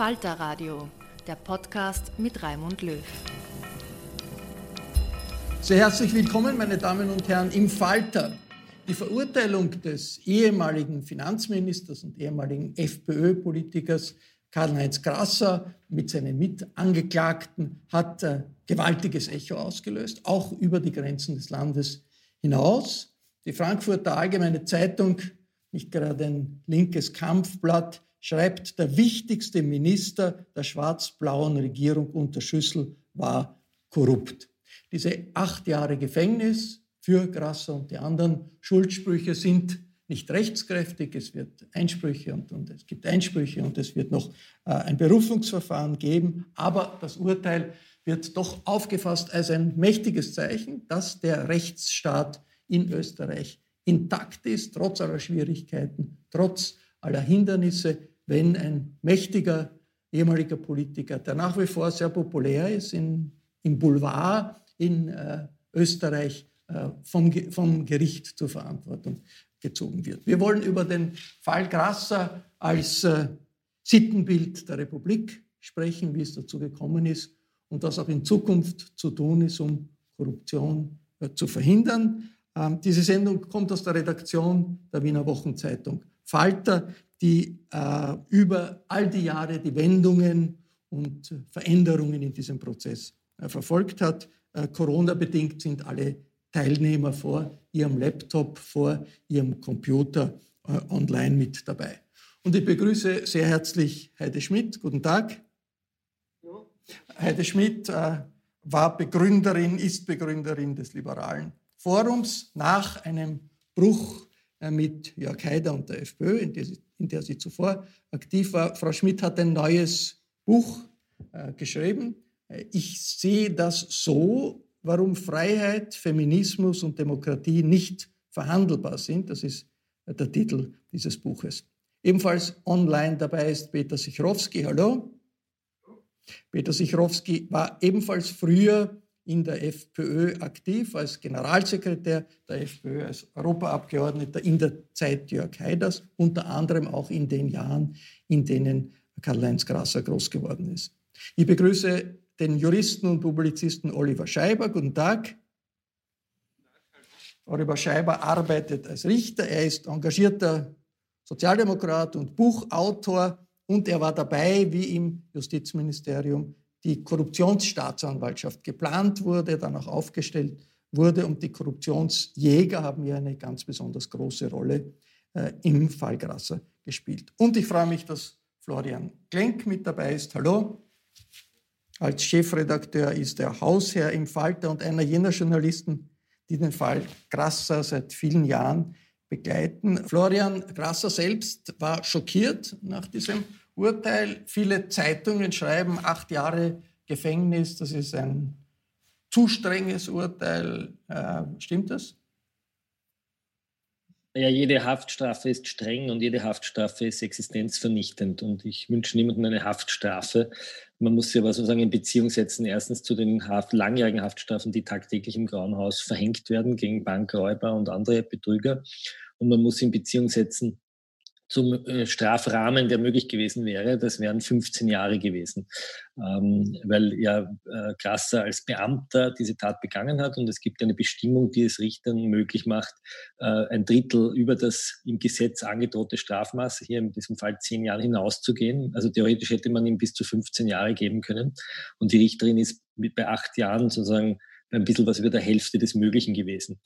Falter Radio, der Podcast mit Raimund Löw. Sehr herzlich willkommen, meine Damen und Herren, im Falter. Die Verurteilung des ehemaligen Finanzministers und ehemaligen FPÖ-Politikers Karl-Heinz Grasser mit seinen Mitangeklagten hat äh, gewaltiges Echo ausgelöst, auch über die Grenzen des Landes hinaus. Die Frankfurter Allgemeine Zeitung, nicht gerade ein linkes Kampfblatt, schreibt, der wichtigste Minister der schwarz-blauen Regierung unter Schüssel war korrupt. Diese acht Jahre Gefängnis für Grasser und die anderen Schuldsprüche sind nicht rechtskräftig. Es wird Einsprüche und, und es gibt Einsprüche und es wird noch äh, ein Berufungsverfahren geben. Aber das Urteil wird doch aufgefasst als ein mächtiges Zeichen, dass der Rechtsstaat in Österreich intakt ist, trotz aller Schwierigkeiten, trotz aller Hindernisse, wenn ein mächtiger ehemaliger Politiker, der nach wie vor sehr populär ist in, im Boulevard, in äh, Österreich äh, vom, vom Gericht zur Verantwortung gezogen wird. Wir wollen über den Fall Grasser als äh, Sittenbild der Republik sprechen, wie es dazu gekommen ist und was auch in Zukunft zu tun ist, um Korruption äh, zu verhindern. Ähm, diese Sendung kommt aus der Redaktion der Wiener Wochenzeitung Falter, die äh, über all die Jahre die Wendungen und Veränderungen in diesem Prozess äh, verfolgt hat. Äh, Corona-bedingt sind alle Teilnehmer vor ihrem Laptop, vor ihrem Computer äh, online mit dabei. Und ich begrüße sehr herzlich Heide Schmidt. Guten Tag. Ja. Heide Schmidt äh, war Begründerin, ist Begründerin des Liberalen Forums nach einem Bruch äh, mit Jörg Haider und der FPÖ, in der, sie, in der sie zuvor aktiv war. Frau Schmidt hat ein neues Buch äh, geschrieben, ich sehe das so, warum Freiheit, Feminismus und Demokratie nicht verhandelbar sind. Das ist der Titel dieses Buches. Ebenfalls online dabei ist Peter Sichrowski. Hallo. Peter Sichrowski war ebenfalls früher in der FPÖ aktiv als Generalsekretär der FPÖ, als Europaabgeordneter in der Zeit Jörg Haiders, unter anderem auch in den Jahren, in denen Karl-Heinz Grasser groß geworden ist. Ich begrüße den Juristen und Publizisten Oliver Scheiber. Guten Tag. Oliver Scheiber arbeitet als Richter. Er ist engagierter Sozialdemokrat und Buchautor und er war dabei, wie im Justizministerium die Korruptionsstaatsanwaltschaft geplant wurde, dann auch aufgestellt wurde. Und die Korruptionsjäger haben hier eine ganz besonders große Rolle äh, im Fall Grasser gespielt. Und ich freue mich, dass Florian Klenk mit dabei ist. Hallo. Als Chefredakteur ist er Hausherr im Falter und einer jener Journalisten, die den Fall Grasser seit vielen Jahren begleiten. Florian Grasser selbst war schockiert nach diesem Urteil. Viele Zeitungen schreiben acht Jahre Gefängnis, das ist ein zu strenges Urteil. Äh, stimmt das? Ja, jede Haftstrafe ist streng und jede Haftstrafe ist existenzvernichtend. Und ich wünsche niemandem eine Haftstrafe. Man muss sie aber sozusagen in Beziehung setzen. Erstens zu den Haft, langjährigen Haftstrafen, die tagtäglich im Grauen Haus verhängt werden gegen Bankräuber und andere Betrüger. Und man muss sie in Beziehung setzen zum äh, Strafrahmen, der möglich gewesen wäre. Das wären 15 Jahre gewesen, ähm, weil ja äh, Grasser als Beamter diese Tat begangen hat und es gibt eine Bestimmung, die es Richtern möglich macht, äh, ein Drittel über das im Gesetz angedrohte Strafmaß, hier in diesem Fall zehn Jahre hinauszugehen. Also theoretisch hätte man ihm bis zu 15 Jahre geben können und die Richterin ist mit bei acht Jahren sozusagen ein bisschen was über der Hälfte des Möglichen gewesen.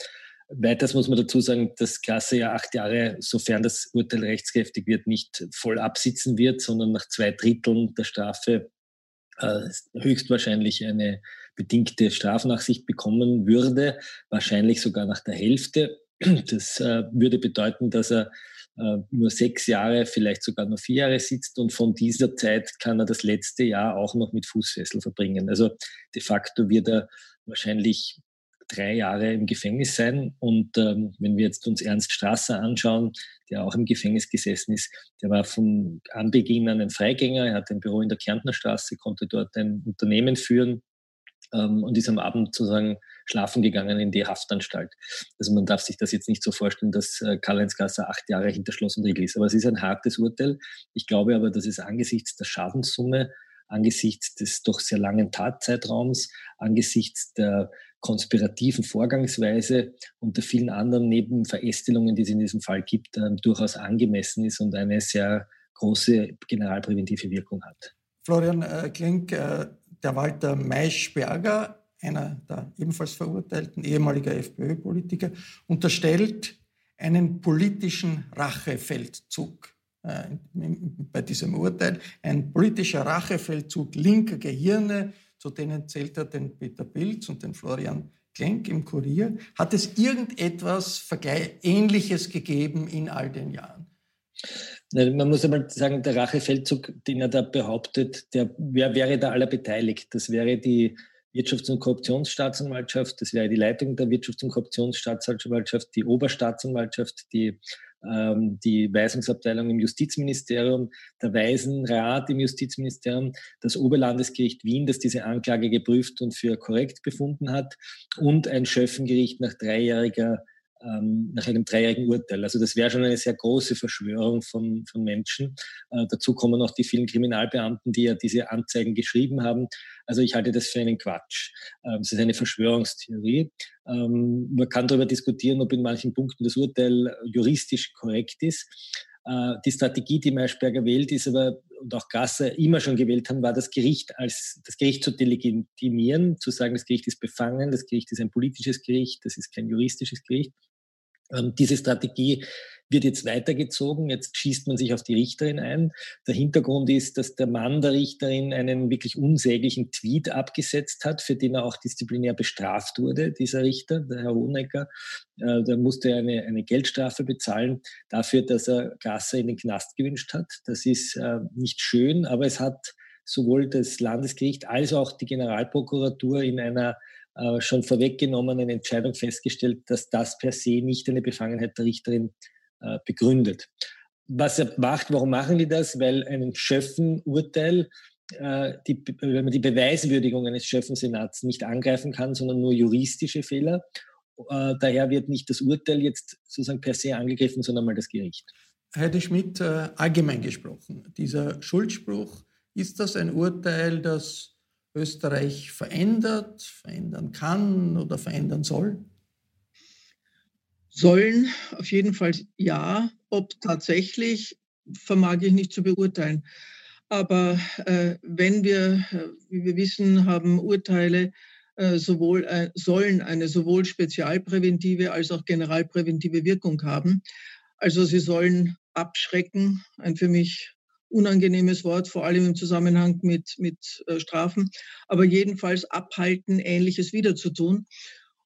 Weiters muss man dazu sagen, dass Klasse ja acht Jahre, sofern das Urteil rechtskräftig wird, nicht voll absitzen wird, sondern nach zwei Dritteln der Strafe äh, höchstwahrscheinlich eine bedingte Strafnachsicht bekommen würde, wahrscheinlich sogar nach der Hälfte. Das äh, würde bedeuten, dass er äh, nur sechs Jahre, vielleicht sogar nur vier Jahre sitzt und von dieser Zeit kann er das letzte Jahr auch noch mit Fußfessel verbringen. Also de facto wird er wahrscheinlich drei Jahre im Gefängnis sein. Und ähm, wenn wir jetzt uns Ernst Strasser anschauen, der auch im Gefängnis gesessen ist, der war von Anbeginn an ein Freigänger. Er hat ein Büro in der Kärntner Straße, konnte dort ein Unternehmen führen ähm, und ist am Abend sozusagen schlafen gegangen in die Haftanstalt. Also man darf sich das jetzt nicht so vorstellen, dass äh, Karl-Heinz Gasser acht Jahre hinter Schloss und Riegel ist. Aber es ist ein hartes Urteil. Ich glaube aber, dass es angesichts der Schadenssumme angesichts des doch sehr langen Tatzeitraums, angesichts der konspirativen Vorgangsweise und der vielen anderen Nebenverästelungen, die es in diesem Fall gibt, äh, durchaus angemessen ist und eine sehr große generalpräventive Wirkung hat. Florian äh, Klink, äh, der Walter Maischberger, einer der ebenfalls verurteilten ehemaliger FPÖ-Politiker, unterstellt einen politischen Rachefeldzug bei diesem Urteil. Ein politischer Rachefeldzug linker Gehirne zu denen zählt er den Peter Pilz und den Florian Klenk im Kurier. Hat es irgendetwas Ähnliches gegeben in all den Jahren? Man muss einmal sagen, der Rachefeldzug, den er da behauptet, der, wer wäre da aller beteiligt? Das wäre die Wirtschafts- und Korruptionsstaatsanwaltschaft, das wäre die Leitung der Wirtschafts- und Korruptionsstaatsanwaltschaft, die Oberstaatsanwaltschaft, die ähm, die Weisungsabteilung im Justizministerium, der Weisenrat im Justizministerium, das Oberlandesgericht Wien, das diese Anklage geprüft und für korrekt befunden hat und ein Schöffengericht nach dreijähriger ähm, nach einem dreijährigen Urteil. Also das wäre schon eine sehr große Verschwörung von, von Menschen. Äh, dazu kommen auch die vielen Kriminalbeamten, die ja diese Anzeigen geschrieben haben. Also ich halte das für einen Quatsch. Ähm, es ist eine Verschwörungstheorie. Ähm, man kann darüber diskutieren, ob in manchen Punkten das Urteil juristisch korrekt ist. Äh, die Strategie, die Maischberger wählt, ist aber, und auch Gasser immer schon gewählt haben, war das Gericht als, das Gericht zu delegitimieren, zu sagen, das Gericht ist befangen, das Gericht ist ein politisches Gericht, das ist kein juristisches Gericht. Ähm, diese Strategie wird jetzt weitergezogen. Jetzt schießt man sich auf die Richterin ein. Der Hintergrund ist, dass der Mann der Richterin einen wirklich unsäglichen Tweet abgesetzt hat, für den er auch disziplinär bestraft wurde, dieser Richter, der Herr Honecker. Äh, da musste eine, eine Geldstrafe bezahlen dafür, dass er Gasser in den Knast gewünscht hat. Das ist äh, nicht schön, aber es hat sowohl das Landesgericht als auch die Generalprokuratur in einer äh, schon vorweggenommenen Entscheidung festgestellt, dass das per se nicht eine Befangenheit der Richterin äh, begründet. Was er macht, warum machen die das? Weil ein Schöffenurteil, äh, wenn man die Beweiswürdigung eines Schöffensenats nicht angreifen kann, sondern nur juristische Fehler. Äh, daher wird nicht das Urteil jetzt sozusagen per se angegriffen, sondern mal das Gericht. Heidi Schmidt, allgemein gesprochen, dieser Schuldspruch, ist das ein Urteil, das Österreich verändert, verändern kann oder verändern soll? Sollen auf jeden Fall ja. Ob tatsächlich, vermag ich nicht zu beurteilen. Aber äh, wenn wir, äh, wie wir wissen, haben Urteile äh, sowohl, äh, sollen eine sowohl spezialpräventive als auch generalpräventive Wirkung haben. Also sie sollen abschrecken, ein für mich unangenehmes Wort, vor allem im Zusammenhang mit, mit äh, Strafen, aber jedenfalls abhalten, Ähnliches wieder zu tun.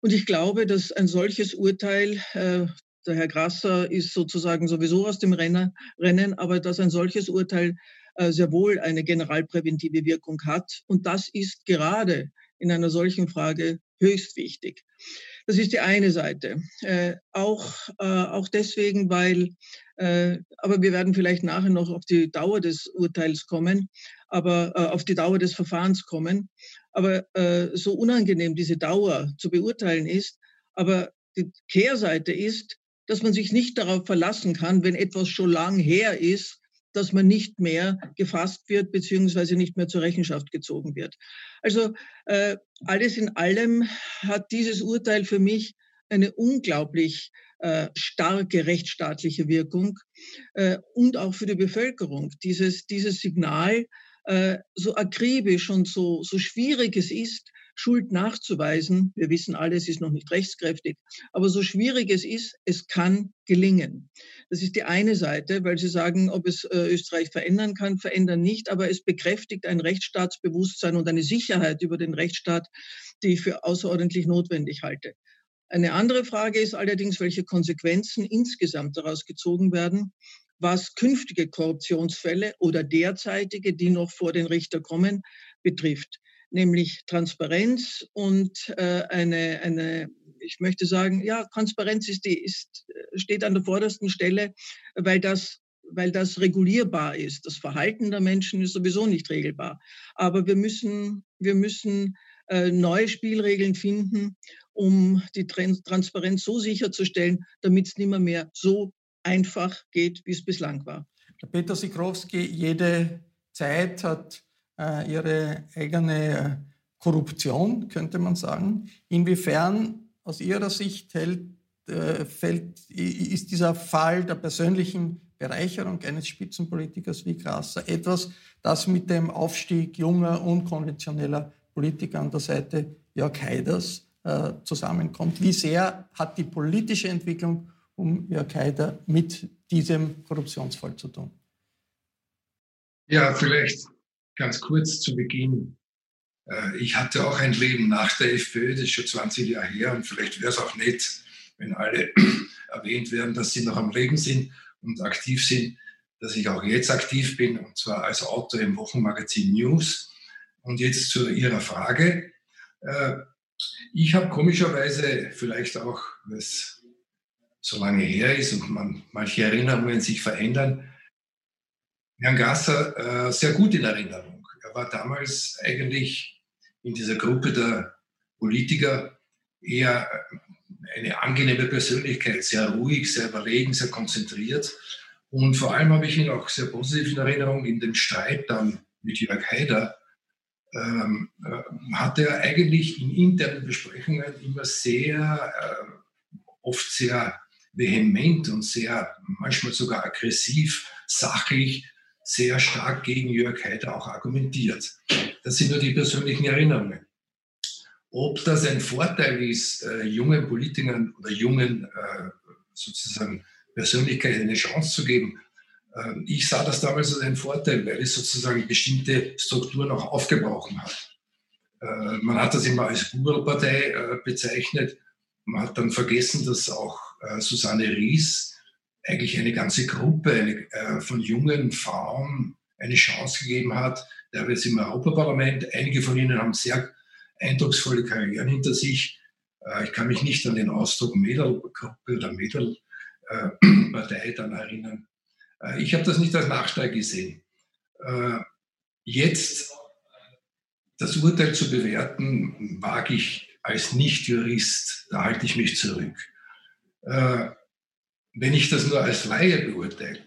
Und ich glaube, dass ein solches Urteil, äh, der Herr Grasser ist sozusagen sowieso aus dem Rennen, Rennen aber dass ein solches Urteil äh, sehr wohl eine generalpräventive Wirkung hat. Und das ist gerade in einer solchen Frage höchst wichtig. Das ist die eine Seite. Äh, auch, äh, auch deswegen, weil, äh, aber wir werden vielleicht nachher noch auf die Dauer des Urteils kommen, aber äh, auf die Dauer des Verfahrens kommen. Aber äh, so unangenehm diese Dauer zu beurteilen ist, aber die Kehrseite ist, dass man sich nicht darauf verlassen kann, wenn etwas schon lang her ist, dass man nicht mehr gefasst wird beziehungsweise nicht mehr zur Rechenschaft gezogen wird. Also äh, alles in allem hat dieses Urteil für mich eine unglaublich äh, starke rechtsstaatliche Wirkung äh, und auch für die Bevölkerung. Dieses, dieses Signal, äh, so akribisch und so, so schwierig es ist, Schuld nachzuweisen, wir wissen alle, es ist noch nicht rechtskräftig, aber so schwierig es ist, es kann gelingen. Das ist die eine Seite, weil Sie sagen, ob es äh, Österreich verändern kann, verändern nicht, aber es bekräftigt ein Rechtsstaatsbewusstsein und eine Sicherheit über den Rechtsstaat, die ich für außerordentlich notwendig halte. Eine andere Frage ist allerdings, welche Konsequenzen insgesamt daraus gezogen werden, was künftige Korruptionsfälle oder derzeitige, die noch vor den Richter kommen, betrifft nämlich Transparenz und äh, eine, eine, ich möchte sagen, ja, Transparenz ist die, ist, steht an der vordersten Stelle, weil das weil das regulierbar ist. Das Verhalten der Menschen ist sowieso nicht regelbar. Aber wir müssen, wir müssen äh, neue Spielregeln finden, um die Transparenz so sicherzustellen, damit es nicht mehr so einfach geht, wie es bislang war. Peter Sikrowski, jede Zeit hat äh, ihre eigene äh, Korruption, könnte man sagen. Inwiefern aus Ihrer Sicht hält, äh, fällt, ist dieser Fall der persönlichen Bereicherung eines Spitzenpolitikers wie Grasser etwas, das mit dem Aufstieg junger, unkonventioneller Politiker an der Seite Jörg Haiders äh, zusammenkommt? Wie sehr hat die politische Entwicklung um Jörg Haider mit diesem Korruptionsfall zu tun? Ja, vielleicht ganz kurz zu Beginn. Äh, ich hatte auch ein Leben nach der FPÖ, das ist schon 20 Jahre her und vielleicht wäre es auch nett, wenn alle erwähnt werden, dass sie noch am Leben sind und aktiv sind, dass ich auch jetzt aktiv bin und zwar als Autor im Wochenmagazin News. Und jetzt zu Ihrer Frage. Äh, ich habe komischerweise vielleicht auch, weil es so lange her ist und man, manche Erinnerungen sich verändern, Herrn Grasser äh, sehr gut in Erinnerung. War damals eigentlich in dieser Gruppe der Politiker eher eine angenehme Persönlichkeit, sehr ruhig, sehr überlegen, sehr konzentriert. Und vor allem habe ich ihn auch sehr positiv in Erinnerung in dem Streit dann mit Jörg Haider. Ähm, äh, hat er eigentlich in internen Besprechungen immer sehr, äh, oft sehr vehement und sehr, manchmal sogar aggressiv, sachlich sehr stark gegen Jörg Haider auch argumentiert. Das sind nur die persönlichen Erinnerungen. Ob das ein Vorteil ist, äh, jungen Politikern oder jungen äh, sozusagen Persönlichkeiten eine Chance zu geben, äh, ich sah das damals als einen Vorteil, weil es sozusagen bestimmte Strukturen auch aufgebrochen hat. Äh, man hat das immer als Google-Partei äh, bezeichnet. Man hat dann vergessen, dass auch äh, Susanne Ries eigentlich eine ganze Gruppe eine, äh, von jungen Frauen eine Chance gegeben hat. Der ist im Europaparlament. Einige von ihnen haben sehr eindrucksvolle Karrieren hinter sich. Äh, ich kann mich nicht an den Ausdruck Mädelgruppe oder Mädelpartei äh, dann erinnern. Ich habe das nicht als Nachteil gesehen. Jetzt das Urteil zu bewerten, wage ich als Nicht-Jurist, da halte ich mich zurück. Wenn ich das nur als Laie beurteile,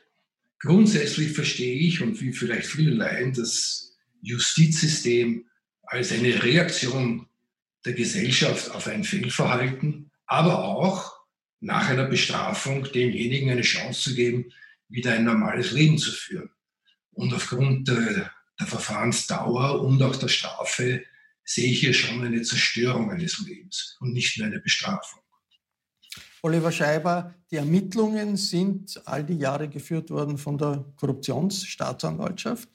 grundsätzlich verstehe ich und wie vielleicht viele Laien das Justizsystem als eine Reaktion der Gesellschaft auf ein Fehlverhalten, aber auch nach einer Bestrafung demjenigen eine Chance zu geben, wieder ein normales Leben zu führen. Und aufgrund der, der Verfahrensdauer und auch der Strafe sehe ich hier schon eine Zerstörung eines Lebens und nicht nur eine Bestrafung. Oliver Scheiber, die Ermittlungen sind all die Jahre geführt worden von der Korruptionsstaatsanwaltschaft.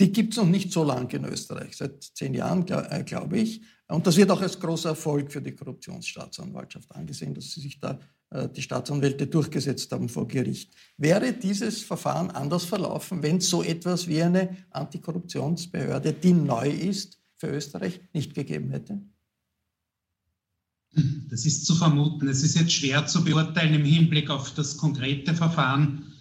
Die gibt es noch nicht so lange in Österreich, seit zehn Jahren, äh, glaube ich. Und das wird auch als großer Erfolg für die Korruptionsstaatsanwaltschaft angesehen, dass sie sich da äh, die Staatsanwälte durchgesetzt haben vor Gericht. Wäre dieses Verfahren anders verlaufen, wenn es so etwas wie eine Antikorruptionsbehörde, die neu ist, für Österreich nicht gegeben hätte? Das ist zu vermuten. Es ist jetzt schwer zu beurteilen im Hinblick auf das konkrete Verfahren.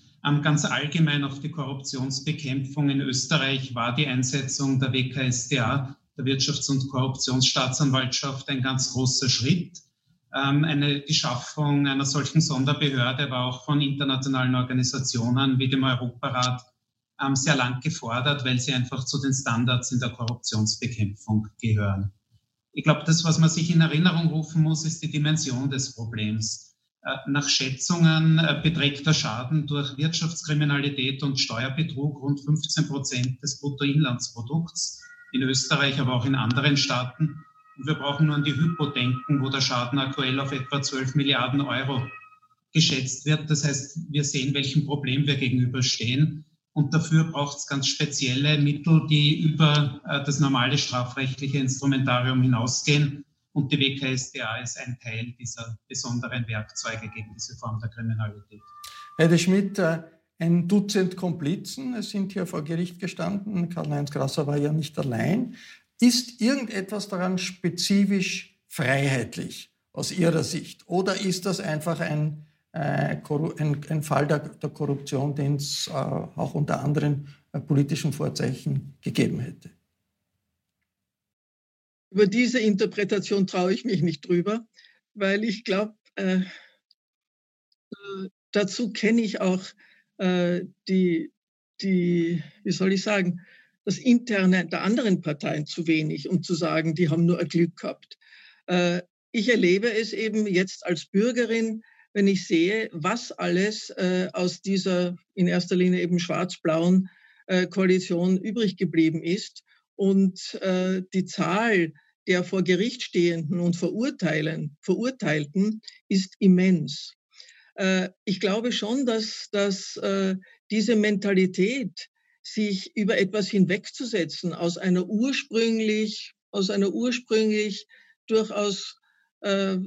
Ganz allgemein auf die Korruptionsbekämpfung in Österreich war die Einsetzung der WKSDA, der Wirtschafts- und Korruptionsstaatsanwaltschaft, ein ganz großer Schritt. Ähm, eine, die Schaffung einer solchen Sonderbehörde war auch von internationalen Organisationen wie dem Europarat ähm, sehr lang gefordert, weil sie einfach zu den Standards in der Korruptionsbekämpfung gehören. Ich glaube, das, was man sich in Erinnerung rufen muss, ist die Dimension des Problems. Äh, nach Schätzungen äh, beträgt der Schaden durch Wirtschaftskriminalität und Steuerbetrug rund 15 Prozent des Bruttoinlandsprodukts in Österreich, aber auch in anderen Staaten. Und wir brauchen nur an die Hypo denken, wo der Schaden aktuell auf etwa 12 Milliarden Euro geschätzt wird. Das heißt, wir sehen, welchem Problem wir gegenüberstehen. Und dafür braucht es ganz spezielle Mittel, die über äh, das normale strafrechtliche Instrumentarium hinausgehen. Und die WKSDA ist ein Teil dieser besonderen Werkzeuge gegen diese Form der Kriminalität. Herr de Schmidt, äh, ein Dutzend Komplizen sind hier vor Gericht gestanden. Karl-Heinz Grasser war ja nicht allein. Ist irgendetwas daran spezifisch freiheitlich aus Ihrer Sicht? Oder ist das einfach ein äh, ein, ein, Fall der, der Korruption, den es äh, auch unter anderen äh, politischen Vorzeichen gegeben hätte. Über diese Interpretation traue ich mich nicht drüber, weil ich glaube, äh, dazu kenne ich auch äh, die, die, wie soll ich sagen, das Interne der anderen Parteien zu wenig, um zu sagen, die haben nur ein Glück gehabt. ich erlebe es eben jetzt als Bürgerin, wenn ich sehe, was alles äh, aus dieser in erster Linie eben schwarz-blauen äh, Koalition übrig geblieben ist und äh, die Zahl der vor Gericht stehenden und Verurteilen, Verurteilten ist immens. Äh, ich glaube schon, dass, dass äh, diese Mentalität, sich über etwas hinwegzusetzen, aus einer ursprünglich, aus einer ursprünglich durchaus äh,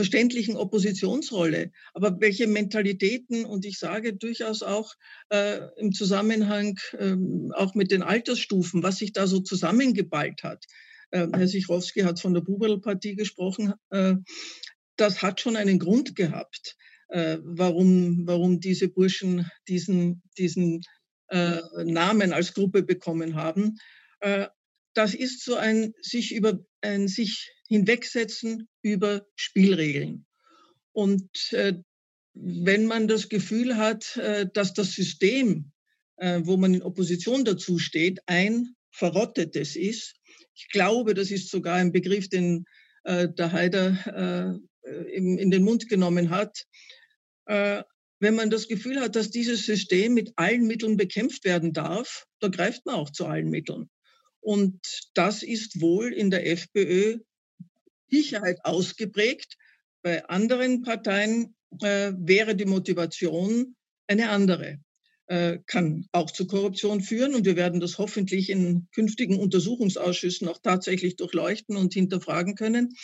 verständlichen Oppositionsrolle. Aber welche Mentalitäten, und ich sage durchaus auch äh, im Zusammenhang äh, auch mit den Altersstufen, was sich da so zusammengeballt hat. Äh, Herr Sichrowski hat von der Buberl-Partie gesprochen. Äh, das hat schon einen Grund gehabt, äh, warum, warum diese Burschen diesen, diesen äh, Namen als Gruppe bekommen haben. Das ist so ein sich über ein sich hinwegsetzen über Spielregeln. Und äh, wenn man das Gefühl hat, äh, dass das System, äh, wo man in Opposition dazu steht, ein verrottetes ist, ich glaube, das ist sogar ein Begriff, den äh, der Haider äh, in, in, den Mund genommen hat, äh, wenn man das Gefühl hat, dass dieses System mit allen Mitteln bekämpft werden darf, da greift man auch zu allen Mitteln. Und das ist wohl in der FPÖ Sicherheit ausgeprägt. Bei anderen Parteien äh, wäre die Motivation eine andere. Äh, kann auch zu Korruption führen und wir werden das hoffentlich in künftigen Untersuchungsausschüssen auch tatsächlich durchleuchten und hinterfragen können.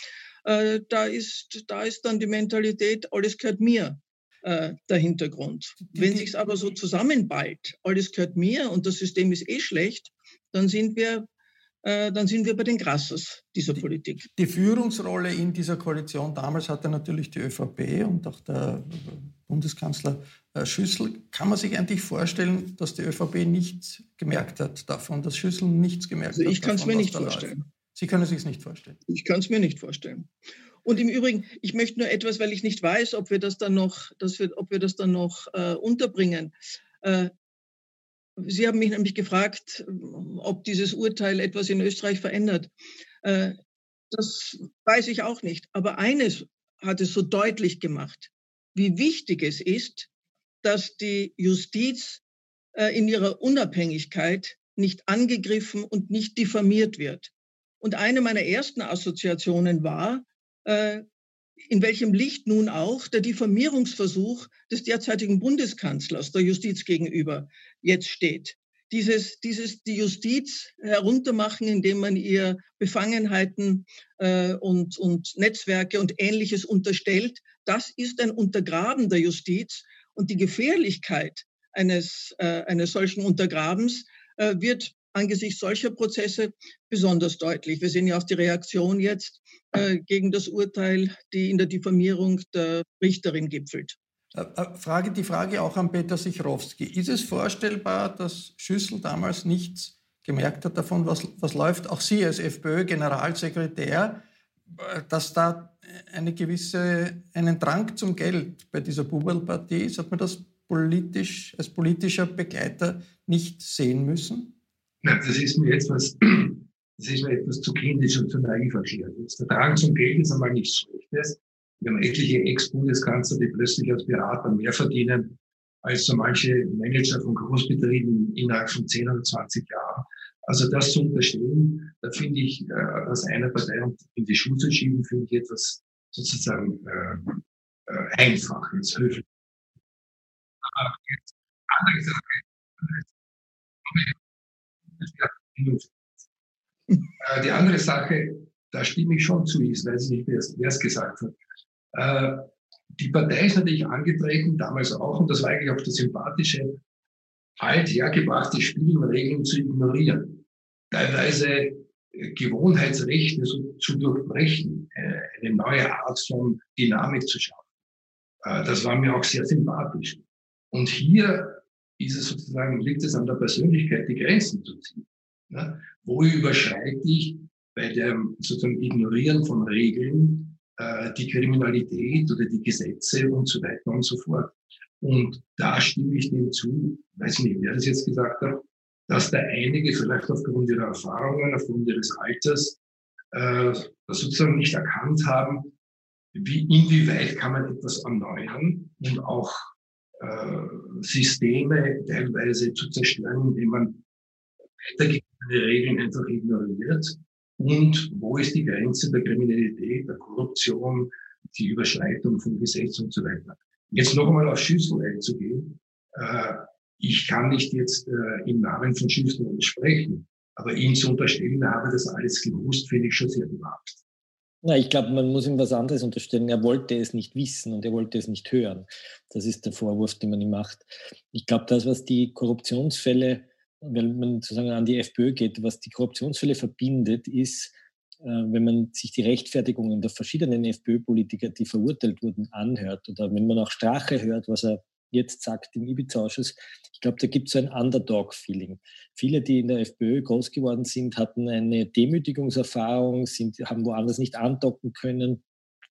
Äh, da, ist, da ist dann die Mentalität, alles gehört mir äh, der Hintergrund. Wenn sich aber so zusammenballt, alles gehört mir und das System ist eh schlecht, dann sind wir äh, dann sind wir bei den Grasses dieser die, Politik. Die Führungsrolle in dieser Koalition damals hatte natürlich die ÖVP und auch der Bundeskanzler äh, Schüssel. Kann man sich eigentlich vorstellen, dass die ÖVP nichts gemerkt hat davon, dass Schüssel nichts gemerkt also ich hat? Ich kann es mir nicht vorstellen. Läuft? Sie können es sich nicht vorstellen. Ich kann es mir nicht vorstellen. Und im Übrigen, ich möchte nur etwas, weil ich nicht weiß, ob wir das dann noch, dass wir, ob wir das dann noch äh, unterbringen. Äh, Sie haben mich nämlich gefragt, ob dieses Urteil etwas in Österreich verändert. Äh, das weiß ich auch nicht. Aber eines hat es so deutlich gemacht, wie wichtig es ist, dass die Justiz äh, in ihrer Unabhängigkeit nicht angegriffen und nicht diffamiert wird. Und eine meiner ersten Assoziationen war, äh, in welchem Licht nun auch der Diffamierungsversuch des derzeitigen Bundeskanzlers der Justiz gegenüber jetzt steht. Dieses, dieses die Justiz heruntermachen, indem man ihr Befangenheiten äh, und, und Netzwerke und Ähnliches unterstellt, das ist ein Untergraben der Justiz. Und die Gefährlichkeit eines, äh, eines solchen Untergrabens äh, wird angesichts solcher Prozesse besonders deutlich. Wir sehen ja auch die Reaktion jetzt äh, gegen das Urteil, die in der Diffamierung der Richterin gipfelt. Äh, äh, Frage, die Frage auch an Peter Sichrowski. Ist es vorstellbar, dass Schüssel damals nichts gemerkt hat davon, was, was läuft, auch Sie als FPÖ-Generalsekretär, äh, dass da eine gewisse, einen Drang zum Geld bei dieser Bubelpartie ist? Hat man das politisch, als politischer Begleiter nicht sehen müssen? Das ist mir etwas, das ist mir etwas zu kindisch und zu naiv erklärt. Der Drang zum Geld ist einmal nichts Schlechtes. Wir haben etliche Ex-Bundeskanzler, die plötzlich als Berater mehr verdienen als so manche Manager von Großbetrieben innerhalb von 10 oder 20 Jahren. Also das zu unterstellen, da finde ich, äh, dass eine Partei in die Schuhe zu schieben, finde ich etwas sozusagen äh, äh, einfaches, höflich. Aber jetzt andere Sache. Äh, die andere Sache, da stimme ich schon zu, ich weiß nicht, wer es gesagt hat. Äh, die Partei ist natürlich angetreten, damals auch, und das war eigentlich auch das Sympathische, alt hergebrachte Spielregeln zu ignorieren. Teilweise äh, Gewohnheitsrechte zu durchbrechen, eine neue Art von Dynamik zu schaffen. Das war mir auch sehr sympathisch. Und hier ist es sozusagen, liegt es an der Persönlichkeit, die Grenzen zu ziehen. Ja, wo überschreite ich bei dem sozusagen Ignorieren von Regeln äh, die Kriminalität oder die Gesetze und so weiter und so fort. Und da stimme ich dem zu, weiß nicht, wer das jetzt gesagt hat, dass da einige vielleicht aufgrund ihrer Erfahrungen, aufgrund ihres Alters, äh, sozusagen nicht erkannt haben, wie, inwieweit kann man etwas erneuern und auch Systeme teilweise zu zerstören, indem man weitergegebene Regeln einfach ignoriert. Und wo ist die Grenze der Kriminalität, der Korruption, die Überschreitung von Gesetzen und so weiter. Jetzt noch einmal auf Schüssel einzugehen. Äh, ich kann nicht jetzt äh, im Namen von Schüssel sprechen, aber ihm zu unterstellen, er habe das alles gewusst, finde ich schon sehr gewagt. Na, ich glaube, man muss ihm was anderes unterstellen. Er wollte es nicht wissen und er wollte es nicht hören. Das ist der Vorwurf, den man ihm macht. Ich glaube, das, was die Korruptionsfälle, wenn man sozusagen an die FPÖ geht, was die Korruptionsfälle verbindet, ist, äh, wenn man sich die Rechtfertigungen der verschiedenen FPÖ-Politiker, die verurteilt wurden, anhört oder wenn man auch Strache hört, was er jetzt sagt im Ibiza-Ausschuss, ich glaube, da gibt es so ein Underdog-Feeling. Viele, die in der FPÖ groß geworden sind, hatten eine Demütigungserfahrung, sind, haben woanders nicht andocken können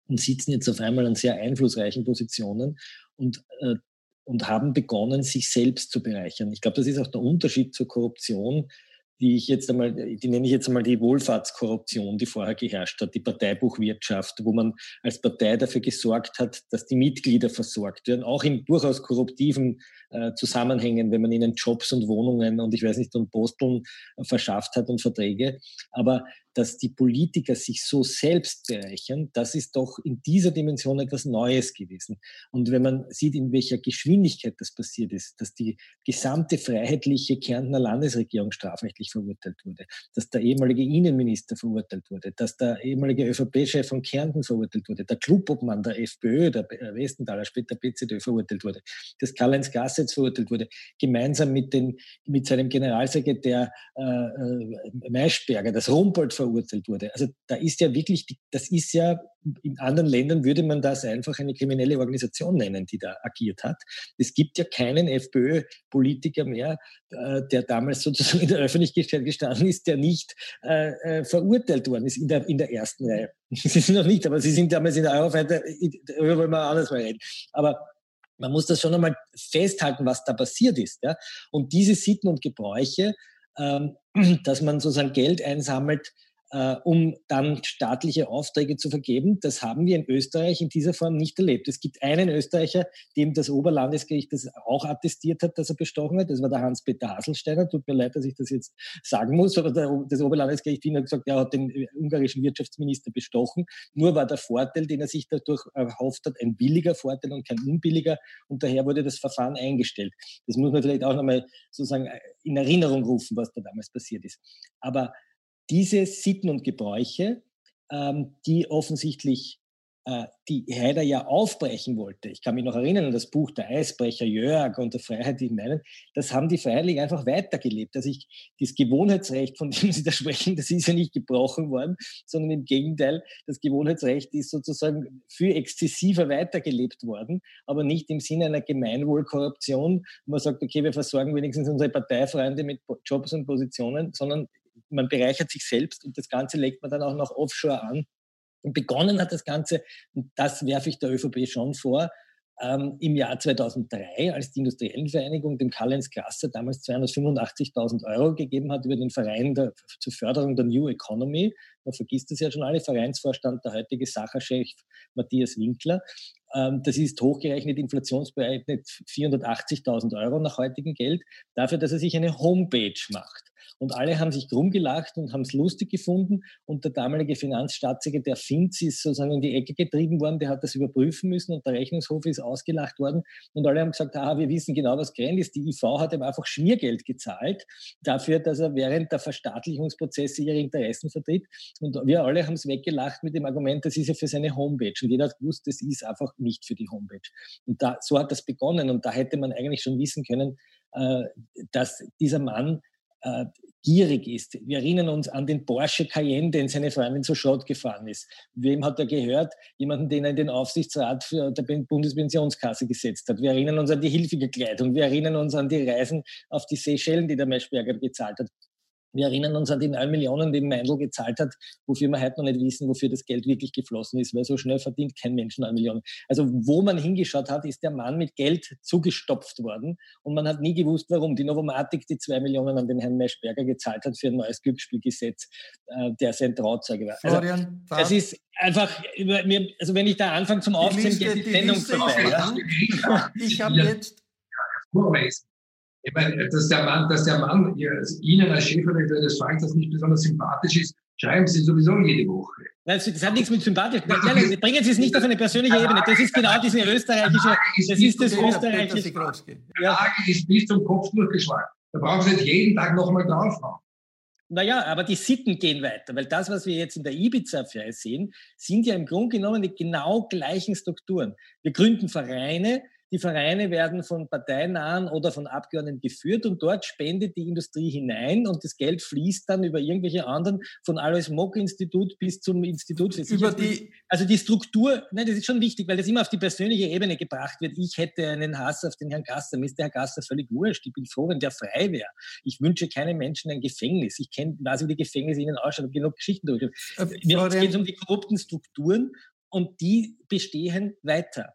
und sitzen jetzt auf einmal an sehr einflussreichen Positionen und, äh, und haben begonnen, sich selbst zu bereichern. Ich glaube, das ist auch der Unterschied zur Korruption die ich jetzt einmal, die nenne ich jetzt einmal die Wohlfahrtskorruption, die vorher geherrscht hat, die Parteibuchwirtschaft, wo man als Partei dafür gesorgt hat, dass die Mitglieder versorgt werden, auch in durchaus korruptiven äh, Zusammenhängen, wenn man ihnen Jobs und Wohnungen und ich weiß nicht und Posteln äh, verschafft hat und Verträge. Aber dass die Politiker sich so selbst bereichern, das ist doch in dieser Dimension etwas Neues gewesen. Und wenn man sieht, in welcher Geschwindigkeit das passiert ist, dass die gesamte freiheitliche Kärntner Landesregierung strafrechtlich verurteilt wurde, dass der ehemalige Innenminister verurteilt wurde, dass der ehemalige ÖVP-Chef von Kärnten verurteilt wurde, der Clubobmann der FPÖ, der Westenthaler, später PZÖ verurteilt wurde, dass Karl-Heinz Gassitz verurteilt wurde, gemeinsam mit, den, mit seinem Generalsekretär äh, äh Maischberger, das Rumpold verurteilt verurteilt wurde. Also da ist ja wirklich, das ist ja, in anderen Ländern würde man das einfach eine kriminelle Organisation nennen, die da agiert hat. Es gibt ja keinen FPÖ-Politiker mehr, äh, der damals sozusagen in der Öffentlichkeit gestanden ist, der nicht äh, äh, verurteilt worden ist in der, in der ersten Reihe. Sie sind noch nicht, aber Sie sind damals in der Eurofighter, darüber wollen wir anders mal reden. Aber man muss das schon einmal festhalten, was da passiert ist. Ja? Und diese Sitten und Gebräuche, ähm, dass man sozusagen Geld einsammelt, äh, um dann staatliche Aufträge zu vergeben. Das haben wir in Österreich in dieser Form nicht erlebt. Es gibt einen Österreicher, dem das Oberlandesgericht das auch attestiert hat, dass er bestochen hat. Das war der Hans-Peter Haselsteiner. Tut mir leid, dass ich das jetzt sagen muss, aber der, das Oberlandesgericht Wien hat gesagt, er hat den äh, ungarischen Wirtschaftsminister bestochen. Nur war der Vorteil, den er sich dadurch erhofft hat, ein billiger Vorteil und kein unbilliger. Und daher wurde das Verfahren eingestellt. Das muss man vielleicht auch nochmal sozusagen in Erinnerung rufen, was da damals passiert ist. Aber diese Sitten und Gebräuche, ähm, die offensichtlich äh, die Heider ja aufbrechen wollte. Ich kann mich noch erinnern an das Buch Der Eisbrecher Jörg und der Freiheit, die meinen, das haben die Freiheitlichen einfach weitergelebt. Also ich, das Gewohnheitsrecht, von dem Sie da sprechen, das ist ja nicht gebrochen worden, sondern im Gegenteil, das Gewohnheitsrecht ist sozusagen viel exzessiver weitergelebt worden, aber nicht im Sinne einer Gemeinwohlkorruption, wo man sagt, okay, wir versorgen wenigstens unsere Parteifreunde mit Jobs und Positionen, sondern man bereichert sich selbst und das Ganze legt man dann auch noch offshore an. Und begonnen hat das Ganze, und das werfe ich der ÖVP schon vor, ähm, im Jahr 2003, als die Industriellenvereinigung dem Karl-Heinz Grasser damals 285.000 Euro gegeben hat über den Verein der, zur Förderung der New Economy. Man vergisst das ja schon alle, Vereinsvorstand, der heutige Sacherchef Matthias Winkler. Ähm, das ist hochgerechnet inflationsberechnet 480.000 Euro nach heutigem Geld, dafür, dass er sich eine Homepage macht. Und alle haben sich krumm gelacht und haben es lustig gefunden. Und der damalige Finanzstaatssekretär Finz ist sozusagen in die Ecke getrieben worden, der hat das überprüfen müssen und der Rechnungshof ist ausgelacht worden. Und alle haben gesagt, ah, wir wissen genau, was gerannt ist. Die IV hat ihm einfach Schmiergeld gezahlt dafür, dass er während der Verstaatlichungsprozesse ihre Interessen vertritt. Und wir alle haben es weggelacht mit dem Argument, das ist ja für seine Homepage. Und jeder hat gewusst, das ist einfach nicht für die Homepage. Und da, so hat das begonnen. Und da hätte man eigentlich schon wissen können, äh, dass dieser Mann äh, gierig ist. Wir erinnern uns an den Porsche Cayenne, den seine Freundin zu Schrott gefahren ist. Wem hat er gehört? Jemanden, den er in den Aufsichtsrat für der Bundespensionskasse gesetzt hat. Wir erinnern uns an die hilfige Kleidung. Wir erinnern uns an die Reisen auf die Seychellen, die der Meschberger gezahlt hat. Wir erinnern uns an die 9 Millionen, die Meindl gezahlt hat, wofür wir heute noch nicht wissen, wofür das Geld wirklich geflossen ist, weil so schnell verdient kein Mensch 9 Millionen. Also wo man hingeschaut hat, ist der Mann mit Geld zugestopft worden und man hat nie gewusst, warum. Die Novomatic die 2 Millionen an den Herrn Meschberger gezahlt hat für ein neues Glücksspielgesetz, äh, der sein Trauzeuge war. Also, Florian, das ist einfach, also wenn ich da anfange zum Aufzählen, geht die, Sendung vorbei. Ja? Ich habe jetzt... Ich meine, dass der Mann, dass der Mann Ihnen als Chefredakteur des Frankens nicht besonders sympathisch ist, schreiben Sie sowieso jede Woche. Nein, das hat nichts mit sympathisch. Nein, nein, bringen Sie es nicht auf eine persönliche Ebene. Das ist genau diese österreichische, das ist das österreichische. Die Lage ist bis zum Kopf durchgeschlagen. Da brauchen Sie nicht jeden Tag nochmal draufhauen. Naja, aber die Sitten gehen weiter, weil das, was wir jetzt in der Ibiza-Affäre sehen, sind ja im Grunde genommen die genau gleichen Strukturen. Wir gründen Vereine, die Vereine werden von Parteinahen oder von Abgeordneten geführt und dort spendet die Industrie hinein und das Geld fließt dann über irgendwelche anderen, von Alois Mock-Institut bis zum Institut für über die Also die Struktur, nein, das ist schon wichtig, weil das immer auf die persönliche Ebene gebracht wird. Ich hätte einen Hass auf den Herrn Gasser. Mir ist der Herr Gasser völlig wurscht. Ich bin froh, wenn der frei wäre. Ich wünsche keinem Menschen ein Gefängnis. Ich kenne, weiß, wie die Gefängnisse ihnen ausschauen, genug Geschichten durch. Äh, Mir geht es um die korrupten Strukturen und die bestehen weiter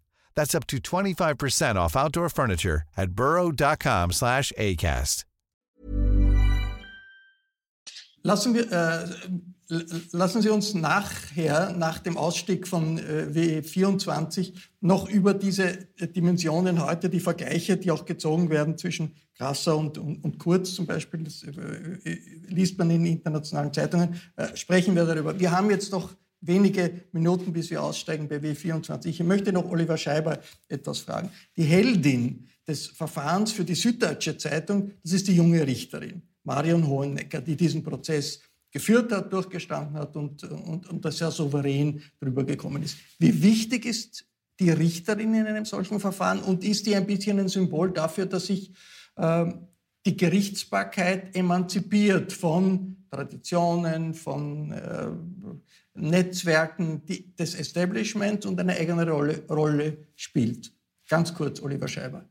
That's up to 25% off outdoor furniture at burrow.com slash ACAST. Lassen, wir, äh, lassen Sie uns nachher, nach dem Ausstieg von äh, WE24, noch über diese Dimensionen heute, die Vergleiche, die auch gezogen werden zwischen Grasser und, und, und Kurz zum Beispiel, das äh, liest man in internationalen Zeitungen, äh, sprechen wir darüber. Wir haben jetzt noch wenige Minuten, bis wir aussteigen bei W24. Ich möchte noch Oliver Scheiber etwas fragen. Die Heldin des Verfahrens für die Süddeutsche Zeitung, das ist die junge Richterin, Marion Hohenecker, die diesen Prozess geführt hat, durchgestanden hat und, und, und das sehr souverän darüber gekommen ist. Wie wichtig ist die Richterin in einem solchen Verfahren und ist die ein bisschen ein Symbol dafür, dass sich ähm, die Gerichtsbarkeit emanzipiert von Traditionen, von äh, Netzwerken die, des Establishments und eine eigene Rolle, Rolle spielt. Ganz kurz, Oliver Scheiber.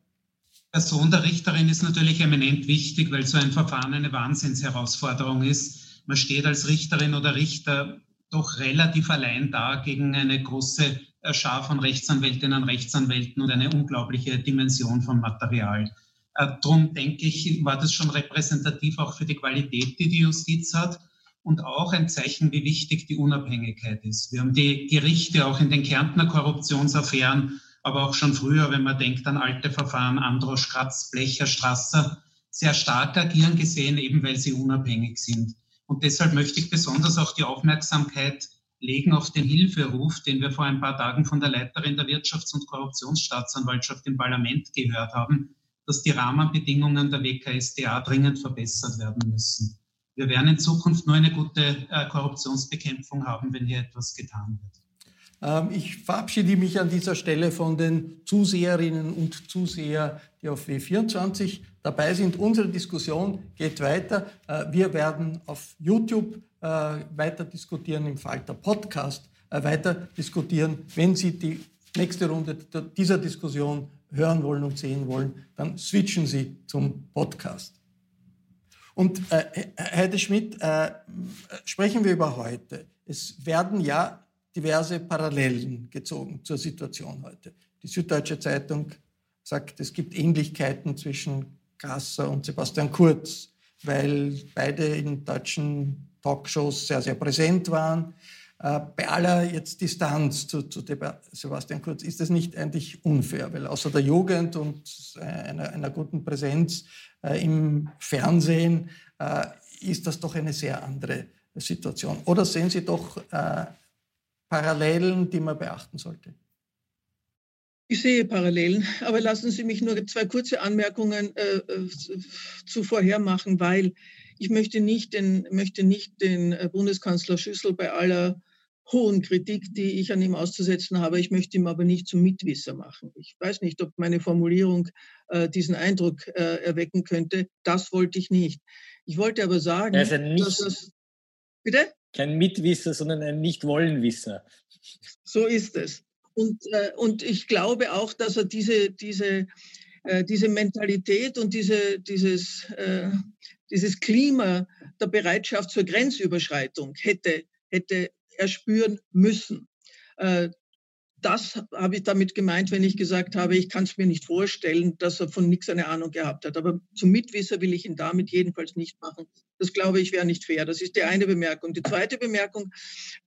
Person der Richterin ist natürlich eminent wichtig, weil so ein Verfahren eine Wahnsinnsherausforderung ist. Man steht als Richterin oder Richter doch relativ allein da gegen eine große äh, Schar von Rechtsanwältinnen und Rechtsanwälten und eine unglaubliche Dimension von Material. Äh, Darum denke ich, war das schon repräsentativ auch für die Qualität, die die Justiz hat und auch ein Zeichen, wie wichtig die Unabhängigkeit ist. Wir haben die Gerichte auch in den Kärntner Korruptionsaffären, aber auch schon früher, wenn man denkt an alte Verfahren, Androsch, Kratz, Blecher, Strasser, sehr stark agieren gesehen, eben weil sie unabhängig sind. Und deshalb möchte ich besonders auch die Aufmerksamkeit legen auf den Hilferuf, den wir vor ein paar Tagen von der Leiterin der Wirtschafts- und Korruptionsstaatsanwaltschaft im Parlament gehört haben, dass die Rahmenbedingungen der WKSDA dringend verbessert werden müssen. Wir werden in Zukunft nur eine gute äh, Korruptionsbekämpfung haben, wenn hier etwas getan wird. Ähm, ich verabschiede mich an dieser Stelle von den Zuseherinnen und Zusehern, die auf W24 dabei sind. Unsere Diskussion geht weiter. Äh, wir werden auf YouTube äh, weiter diskutieren, im Falter Podcast weiter diskutieren. Wenn Sie die nächste Runde dieser Diskussion hören wollen und sehen wollen, dann switchen Sie zum Podcast. Und äh, Heide Schmidt, äh, sprechen wir über heute. Es werden ja diverse Parallelen gezogen zur Situation heute. Die Süddeutsche Zeitung sagt, es gibt Ähnlichkeiten zwischen Grasser und Sebastian Kurz, weil beide in deutschen Talkshows sehr, sehr präsent waren. Äh, bei aller jetzt Distanz zu, zu Sebastian Kurz ist das nicht eigentlich unfair, weil außer der Jugend und äh, einer, einer guten Präsenz äh, im Fernsehen ist das doch eine sehr andere Situation. Oder sehen Sie doch Parallelen, die man beachten sollte? Ich sehe Parallelen, aber lassen Sie mich nur zwei kurze Anmerkungen äh, äh, zuvorher machen, weil ich möchte nicht den, möchte nicht den äh, Bundeskanzler Schüssel bei aller hohen Kritik, die ich an ihm auszusetzen habe, ich möchte ihm aber nicht zum Mitwisser machen. Ich weiß nicht, ob meine Formulierung äh, diesen Eindruck äh, erwecken könnte. Das wollte ich nicht. Ich wollte aber sagen, also nicht, dass das. Bitte? Kein Mitwisser, sondern ein Nicht-Wollenwisser. So ist es. Und, äh, und ich glaube auch, dass er diese, diese, äh, diese Mentalität und diese, dieses, äh, dieses Klima der Bereitschaft zur Grenzüberschreitung hätte, hätte erspüren müssen. Äh, das habe ich damit gemeint, wenn ich gesagt habe, ich kann es mir nicht vorstellen, dass er von nichts eine Ahnung gehabt hat. Aber zum Mitwisser will ich ihn damit jedenfalls nicht machen. Das glaube ich wäre nicht fair. Das ist die eine Bemerkung. Die zweite Bemerkung,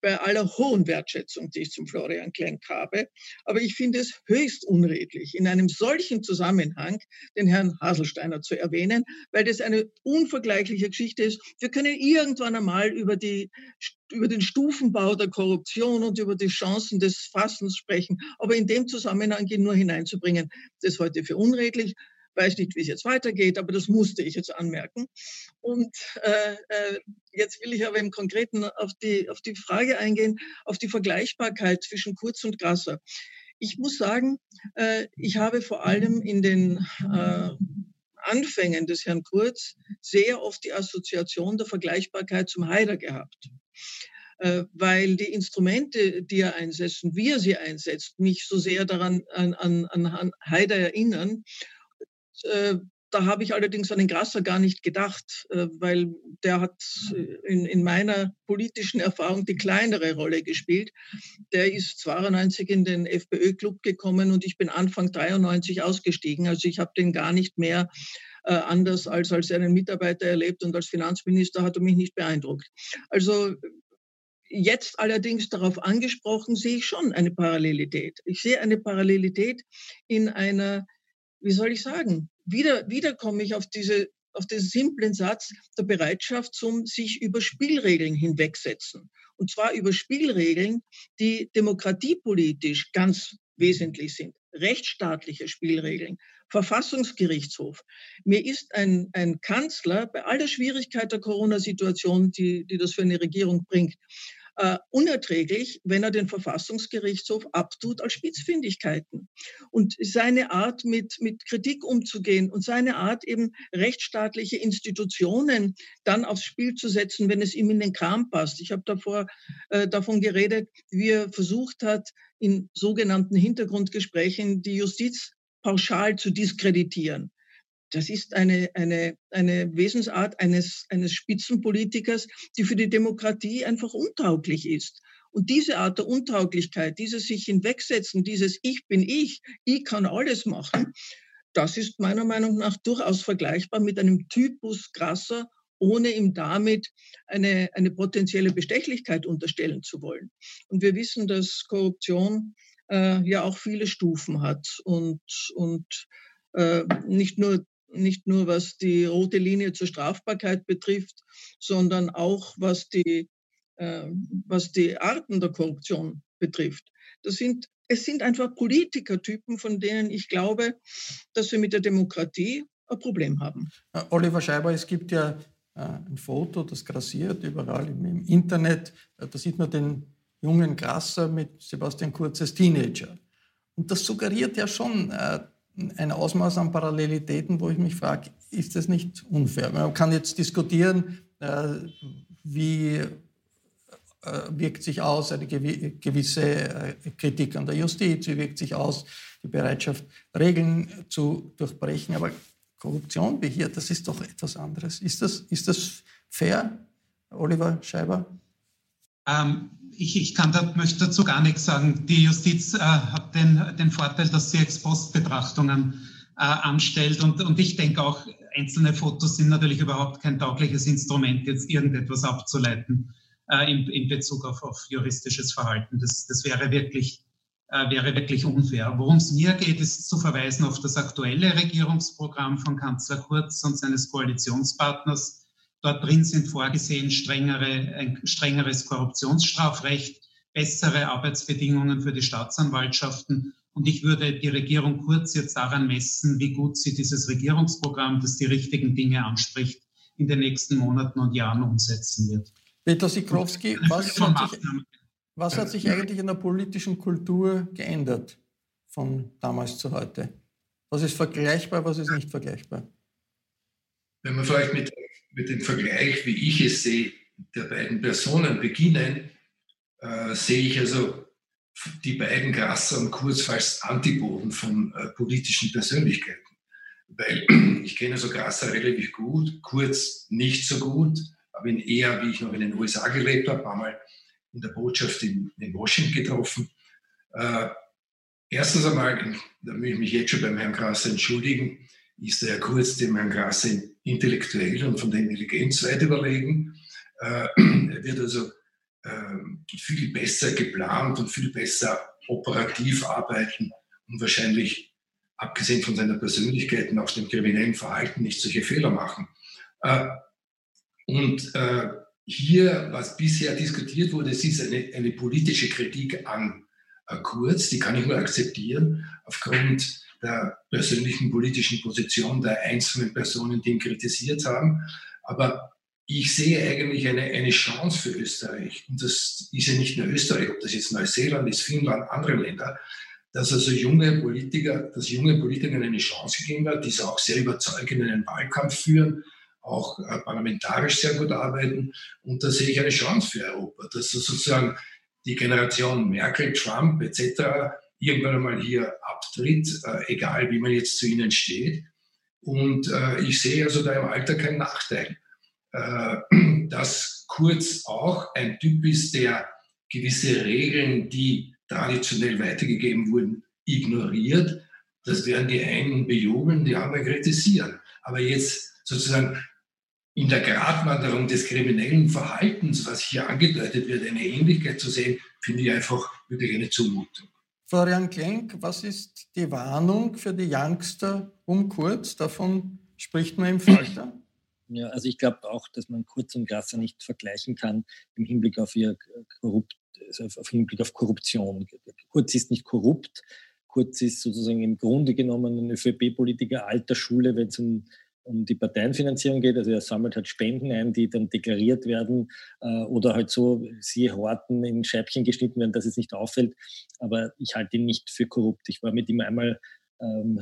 bei aller hohen Wertschätzung, die ich zum Florian Klenk habe, aber ich finde es höchst unredlich, in einem solchen Zusammenhang den Herrn Haselsteiner zu erwähnen, weil das eine unvergleichliche Geschichte ist. Wir können irgendwann einmal über die über den Stufenbau der Korruption und über die Chancen des Fassens sprechen. Aber in dem Zusammenhang ihn nur hineinzubringen, das heute für unredlich. Weiß nicht, wie es jetzt weitergeht, aber das musste ich jetzt anmerken. Und äh, äh, jetzt will ich aber im Konkreten auf die, auf die Frage eingehen, auf die Vergleichbarkeit zwischen Kurz und Grasser. Ich muss sagen, äh, ich habe vor allem in den äh, Anfängen des Herrn Kurz sehr oft die Assoziation der Vergleichbarkeit zum Haider gehabt. Äh, weil die Instrumente, die er einsetzt und wie er sie einsetzt, mich so sehr daran an, an, an Haider erinnern. Äh, da habe ich allerdings an den Grasser gar nicht gedacht, äh, weil der hat in, in meiner politischen Erfahrung die kleinere Rolle gespielt. Der ist 92 in den FPÖ-Club gekommen und ich bin Anfang 93 ausgestiegen. Also ich habe den gar nicht mehr äh, anders als als einen Mitarbeiter erlebt und als Finanzminister hat er mich nicht beeindruckt. Also Jetzt allerdings darauf angesprochen, sehe ich schon eine Parallelität. Ich sehe eine Parallelität in einer, wie soll ich sagen, wieder, wieder komme ich auf diese auf den simplen Satz der Bereitschaft zum sich über Spielregeln hinwegsetzen. Und zwar über Spielregeln, die demokratiepolitisch ganz wesentlich sind. Rechtsstaatliche Spielregeln, Verfassungsgerichtshof. Mir ist ein, ein Kanzler bei all der Schwierigkeit der Corona-Situation, die, die das für eine Regierung bringt, äh, unerträglich, wenn er den Verfassungsgerichtshof abtut als Spitzfindigkeiten. Und seine Art, mit, mit Kritik umzugehen und seine Art, eben rechtsstaatliche Institutionen dann aufs Spiel zu setzen, wenn es ihm in den Kram passt. Ich habe davor äh, davon geredet, wie er versucht hat, in sogenannten Hintergrundgesprächen die Justiz pauschal zu diskreditieren. Das ist eine, eine, eine Wesensart eines, eines Spitzenpolitikers, die für die Demokratie einfach untauglich ist. Und diese Art der Untauglichkeit, dieses sich hinwegsetzen, dieses Ich bin ich, ich kann alles machen, das ist meiner Meinung nach durchaus vergleichbar mit einem Typus krasser, ohne ihm damit eine, eine potenzielle Bestechlichkeit unterstellen zu wollen. Und wir wissen, dass Korruption äh, ja auch viele Stufen hat und, und äh, nicht nur nicht nur was die rote Linie zur Strafbarkeit betrifft, sondern auch was die, äh, was die Arten der Korruption betrifft. Das sind, es sind einfach Politikertypen, von denen ich glaube, dass wir mit der Demokratie ein Problem haben. Äh, Oliver Scheiber, es gibt ja äh, ein Foto, das grassiert überall im, Internet. Äh, da sieht man den jungen Grasser mit Sebastian Kurz als Teenager. Und das suggeriert ja schon, äh, ein Ausmaß an Parallelitäten, wo ich mich frage, ist das nicht unfair? Man kann jetzt diskutieren, äh, wie äh, wirkt sich aus eine gewisse äh, Kritik an der Justiz, wie wirkt sich aus die Bereitschaft, Regeln zu durchbrechen. Aber Korruption wie hier, das ist doch etwas anderes. Ist das, ist das fair, Oliver Scheiber? Ähm, ich, ich kann da, möchte dazu gar nichts sagen. Die Justiz äh, hat den, den Vorteil, dass sie Ex-Post-Betrachtungen äh, anstellt. Und, und ich denke auch, einzelne Fotos sind natürlich überhaupt kein taugliches Instrument, jetzt irgendetwas abzuleiten äh, in, in Bezug auf, auf juristisches Verhalten. Das, das wäre wirklich äh, wäre wirklich unfair. Worum es mir geht, ist zu verweisen auf das aktuelle Regierungsprogramm von Kanzler Kurz und seines Koalitionspartners, Dort drin sind vorgesehen strengere, ein strengeres Korruptionsstrafrecht, bessere Arbeitsbedingungen für die Staatsanwaltschaften. Und ich würde die Regierung kurz jetzt daran messen, wie gut sie dieses Regierungsprogramm, das die richtigen Dinge anspricht, in den nächsten Monaten und Jahren umsetzen wird. Peter Sikrowski, was hat, sich, was hat sich eigentlich in der politischen Kultur geändert von damals zu heute? Was ist vergleichbar, was ist nicht vergleichbar? Wenn man vielleicht mit mit dem Vergleich, wie ich es sehe, der beiden Personen beginnen, äh, sehe ich also die beiden Grasser und Kurz als Antipoden von äh, politischen Persönlichkeiten. Weil ich kenne so Grasser relativ gut, Kurz nicht so gut, aber ihn eher, wie ich noch in den USA gelebt habe, ein mal in der Botschaft in, in Washington getroffen. Äh, erstens einmal, da will ich mich jetzt schon beim Herrn Grasser entschuldigen, ist der Herr Kurz dem Herrn Grasser intellektuell und von der Intelligenz weit überlegen. Äh, er wird also äh, viel besser geplant und viel besser operativ arbeiten und wahrscheinlich, abgesehen von seiner Persönlichkeit und auch dem kriminellen Verhalten, nicht solche Fehler machen. Äh, und äh, hier, was bisher diskutiert wurde, es ist eine, eine politische Kritik an Kurz, die kann ich nur akzeptieren, aufgrund der persönlichen politischen Position der einzelnen Personen, die ihn kritisiert haben. Aber ich sehe eigentlich eine, eine Chance für Österreich. Und das ist ja nicht nur Österreich, ob das jetzt Neuseeland ist, Finnland, andere Länder, dass also junge Politiker, dass junge Politikern eine Chance gegeben wird, die sie auch sehr überzeugend in einen Wahlkampf führen, auch äh, parlamentarisch sehr gut arbeiten. Und da sehe ich eine Chance für Europa, dass sozusagen die Generation Merkel, Trump etc irgendwann einmal hier abtritt, äh, egal wie man jetzt zu ihnen steht. Und äh, ich sehe also da im Alter keinen Nachteil. Äh, dass Kurz auch ein Typ ist, der gewisse Regeln, die traditionell weitergegeben wurden, ignoriert. Das werden die einen bejubeln, die anderen kritisieren. Aber jetzt sozusagen in der Gratwanderung des kriminellen Verhaltens, was hier angedeutet wird, eine Ähnlichkeit zu sehen, finde ich einfach wirklich eine Zumutung. Florian Klenk, was ist die Warnung für die Youngster um Kurz? Davon spricht man im Falter. Ja, also ich glaube auch, dass man Kurz und Grasser nicht vergleichen kann im Hinblick auf ihr korrupt, also auf Hinblick auf Korruption. Kurz ist nicht korrupt. Kurz ist sozusagen im Grunde genommen ein ÖVP-Politiker alter Schule, wenn es um um die Parteienfinanzierung geht. Also er sammelt halt Spenden ein, die dann deklariert werden äh, oder halt so, sie Horten in Scheibchen geschnitten werden, dass es nicht auffällt. Aber ich halte ihn nicht für korrupt. Ich war mit ihm einmal ähm,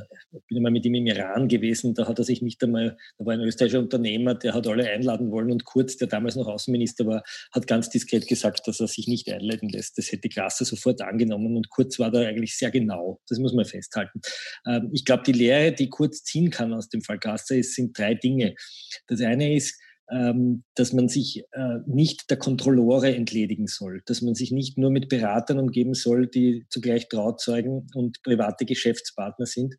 bin einmal mit ihm im Iran gewesen, da hat er sich nicht einmal, da war ein österreichischer Unternehmer, der hat alle einladen wollen und Kurz, der damals noch Außenminister war, hat ganz diskret gesagt, dass er sich nicht einladen lässt. Das hätte Klasse sofort angenommen und Kurz war da eigentlich sehr genau. Das muss man festhalten. Ähm, ich glaube, die Lehre, die Kurz ziehen kann aus dem Fall Gasser, ist, sind drei Dinge. Das eine ist, dass man sich äh, nicht der Kontrollore entledigen soll, dass man sich nicht nur mit Beratern umgeben soll, die zugleich Trauzeugen und private Geschäftspartner sind,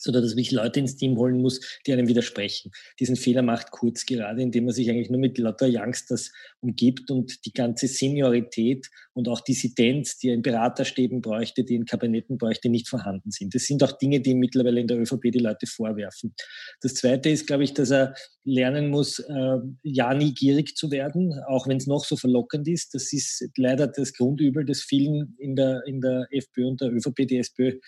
sondern dass ich Leute ins Team holen muss, die einem widersprechen. Diesen Fehler macht Kurz gerade, indem er sich eigentlich nur mit lauter Youngsters umgibt und die ganze Seniorität und auch Dissidenz, die er in Beraterstäben bräuchte, die in Kabinetten bräuchte, nicht vorhanden sind. Das sind auch Dinge, die mittlerweile in der ÖVP die Leute vorwerfen. Das Zweite ist, glaube ich, dass er lernen muss, äh, ja nie gierig zu werden, auch wenn es noch so verlockend ist. Das ist leider das Grundübel, das vielen in der, in der FPÖ und der ÖVP, die SPÖ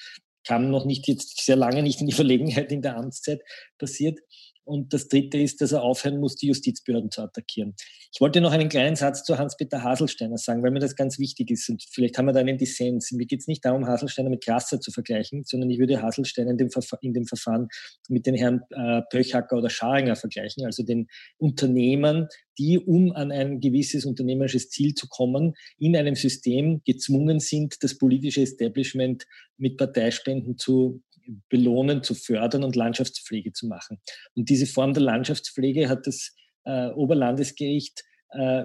kam noch nicht jetzt sehr lange nicht in die Verlegenheit in der Amtszeit passiert. Und das Dritte ist, dass er aufhören muss, die Justizbehörden zu attackieren. Ich wollte noch einen kleinen Satz zu Hans-Peter Haselsteiner sagen, weil mir das ganz wichtig ist. Und vielleicht haben wir da einen Dissens. Mir geht es nicht darum, Haselsteiner mit Krasser zu vergleichen, sondern ich würde Haselsteiner in dem, Verfa in dem Verfahren mit den Herrn äh, Pöchacker oder Scharinger vergleichen, also den Unternehmern, die, um an ein gewisses unternehmerisches Ziel zu kommen, in einem System gezwungen sind, das politische Establishment mit Parteispenden zu belohnen, zu fördern und Landschaftspflege zu machen. Und diese Form der Landschaftspflege hat das äh, Oberlandesgericht äh,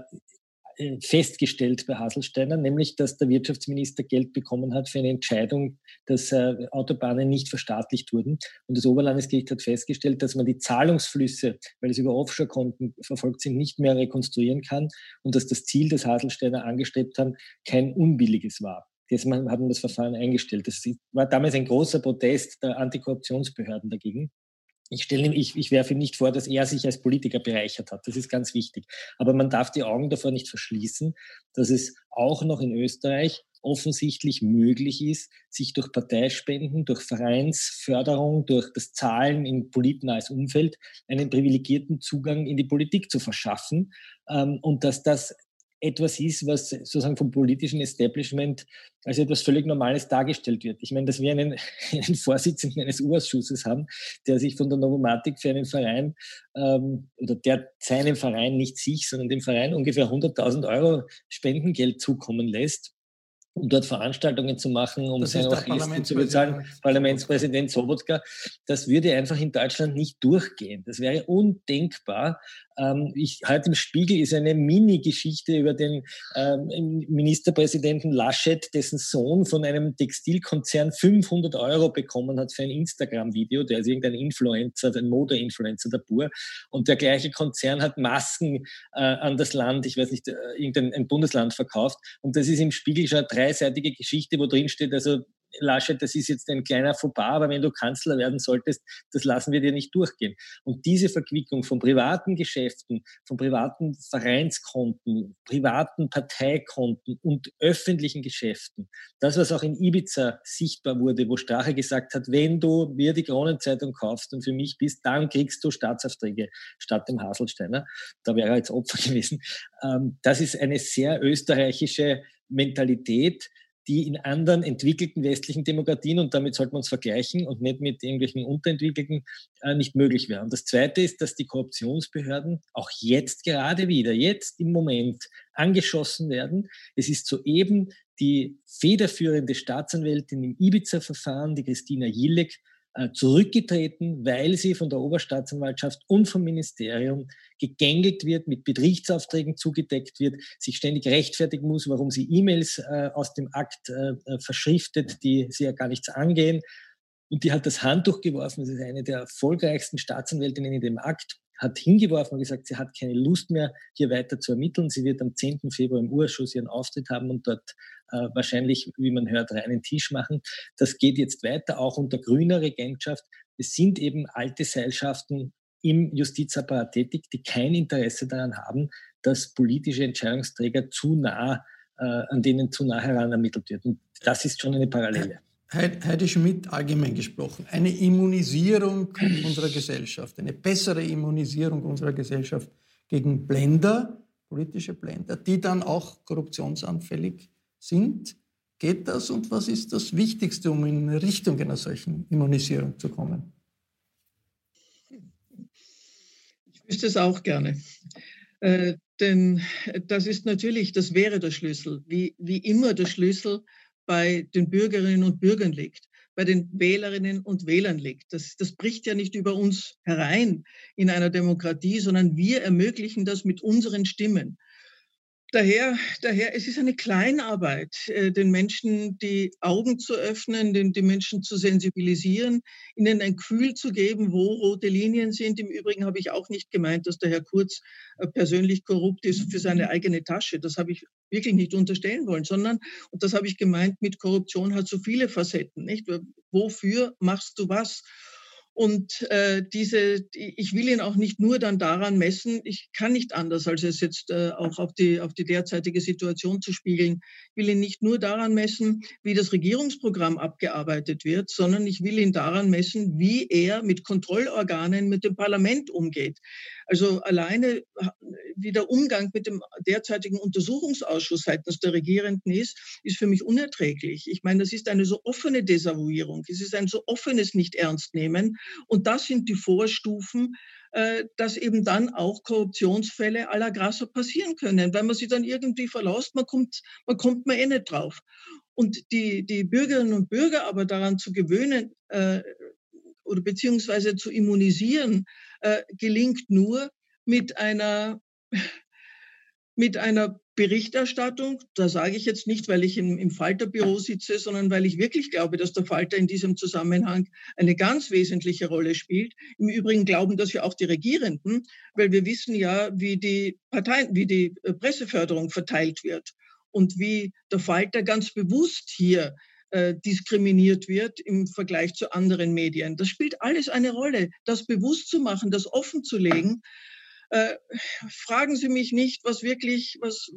äh, festgestellt bei Haselsteiner, nämlich dass der Wirtschaftsminister Geld bekommen hat für eine Entscheidung, dass äh, Autobahnen nicht verstaatlicht wurden. Und das Oberlandesgericht hat festgestellt, dass man die Zahlungsflüsse, weil es über Offshore-Konten verfolgt sind, nicht mehr rekonstruieren kann und dass das Ziel, das Haselsteiner angestrebt hat, kein unbilliges war. Deshalb haben das Verfahren eingestellt. Das war damals ein großer Protest der Antikorruptionsbehörden dagegen. Ich, stelle, ich, ich werfe ihm nicht vor, dass er sich als Politiker bereichert hat. Das ist ganz wichtig. Aber man darf die Augen davor nicht verschließen, dass es auch noch in Österreich offensichtlich möglich ist, sich durch Parteispenden, durch Vereinsförderung, durch das Zahlen in politnahes Umfeld einen privilegierten Zugang in die Politik zu verschaffen ähm, und dass das etwas ist, was sozusagen vom politischen Establishment als etwas völlig Normales dargestellt wird. Ich meine, dass wir einen, einen Vorsitzenden eines U-Ausschusses haben, der sich von der Novomatik für einen Verein ähm, oder der seinem Verein, nicht sich, sondern dem Verein ungefähr 100.000 Euro Spendengeld zukommen lässt um dort Veranstaltungen zu machen, um seine Orchester zu bezahlen, Parlamentspräsident Sobotka, das würde einfach in Deutschland nicht durchgehen. Das wäre undenkbar. Ähm, ich, heute im Spiegel ist eine Mini-Geschichte über den ähm, Ministerpräsidenten Laschet, dessen Sohn von einem Textilkonzern 500 Euro bekommen hat für ein Instagram-Video. Der ist irgendein Influencer, ein Mode-Influencer der Pur. Und der gleiche Konzern hat Masken äh, an das Land, ich weiß nicht, äh, irgendein Bundesland verkauft. Und das ist im Spiegel schon eine dreiseitige Geschichte, wo drin steht, also Laschet, das ist jetzt ein kleiner Fauxpas, aber wenn du Kanzler werden solltest, das lassen wir dir nicht durchgehen. Und diese Verquickung von privaten Geschäften, von privaten Vereinskonten, privaten Parteikonten und öffentlichen Geschäften, das, was auch in Ibiza sichtbar wurde, wo Strache gesagt hat, wenn du mir die Kronenzeitung kaufst und für mich bist, dann kriegst du Staatsaufträge statt dem Haselsteiner. Da wäre er jetzt Opfer gewesen. Ähm, das ist eine sehr österreichische Mentalität, die in anderen entwickelten westlichen Demokratien, und damit sollten wir uns vergleichen und nicht mit irgendwelchen unterentwickelten, äh, nicht möglich wäre. Und das Zweite ist, dass die Korruptionsbehörden auch jetzt gerade wieder, jetzt im Moment angeschossen werden. Es ist soeben die federführende Staatsanwältin im Ibiza-Verfahren, die Christina Jillek, zurückgetreten, weil sie von der Oberstaatsanwaltschaft und vom Ministerium gegängelt wird, mit Betriebsaufträgen zugedeckt wird, sich ständig rechtfertigen muss, warum sie E-Mails äh, aus dem Akt äh, äh, verschriftet, die sie ja gar nichts angehen. Und die hat das Handtuch geworfen. Das ist eine der erfolgreichsten Staatsanwältinnen in dem Akt hat hingeworfen und gesagt, sie hat keine Lust mehr, hier weiter zu ermitteln. Sie wird am 10. Februar im Urschuss ihren Auftritt haben und dort äh, wahrscheinlich, wie man hört, reinen Tisch machen. Das geht jetzt weiter, auch unter grüner Regentschaft. Es sind eben alte Seilschaften im Justizapparat tätig, die kein Interesse daran haben, dass politische Entscheidungsträger zu nah, äh, an denen zu nah heran ermittelt wird. Und das ist schon eine Parallele. Heidi Schmidt allgemein gesprochen, eine Immunisierung unserer Gesellschaft, eine bessere Immunisierung unserer Gesellschaft gegen Blender, politische Blender, die dann auch korruptionsanfällig sind. Geht das und was ist das Wichtigste, um in Richtung einer solchen Immunisierung zu kommen? Ich wüsste es auch gerne. Äh, denn das ist natürlich, das wäre der Schlüssel, wie, wie immer der Schlüssel bei den Bürgerinnen und Bürgern liegt, bei den Wählerinnen und Wählern liegt. Das, das bricht ja nicht über uns herein in einer Demokratie, sondern wir ermöglichen das mit unseren Stimmen. Daher, daher, es ist eine Kleinarbeit, äh, den Menschen die Augen zu öffnen, den, die Menschen zu sensibilisieren, ihnen ein Gefühl zu geben, wo rote Linien sind. Im Übrigen habe ich auch nicht gemeint, dass der Herr Kurz äh, persönlich korrupt ist für seine eigene Tasche. Das habe ich wirklich nicht unterstellen wollen, sondern, und das habe ich gemeint, mit Korruption hat so viele Facetten, nicht? Wofür machst du was? Und äh, diese, ich will ihn auch nicht nur dann daran messen, ich kann nicht anders, als es jetzt äh, auch auf die, auf die derzeitige Situation zu spiegeln. Ich will ihn nicht nur daran messen, wie das Regierungsprogramm abgearbeitet wird, sondern ich will ihn daran messen, wie er mit Kontrollorganen, mit dem Parlament umgeht. Also alleine wie der Umgang mit dem derzeitigen Untersuchungsausschuss seitens der Regierenden ist, ist für mich unerträglich. Ich meine, das ist eine so offene Desavouierung, es ist ein so offenes Nicht-Ernst-Nehmen. Und das sind die Vorstufen, äh, dass eben dann auch Korruptionsfälle à la Grasser passieren können, weil man sie dann irgendwie verlässt, man kommt, man kommt man eh nicht drauf. Und die, die Bürgerinnen und Bürger aber daran zu gewöhnen äh, oder beziehungsweise zu immunisieren, äh, gelingt nur mit einer, mit einer Berichterstattung, da sage ich jetzt nicht, weil ich im, im Falterbüro sitze, sondern weil ich wirklich glaube, dass der Falter in diesem Zusammenhang eine ganz wesentliche Rolle spielt. Im Übrigen glauben das ja auch die Regierenden, weil wir wissen ja, wie die Parteien, wie die äh, Presseförderung verteilt wird und wie der Falter ganz bewusst hier äh, diskriminiert wird im Vergleich zu anderen Medien. Das spielt alles eine Rolle, das bewusst zu machen, das offen zu legen. Äh, fragen Sie mich nicht, was wirklich, was,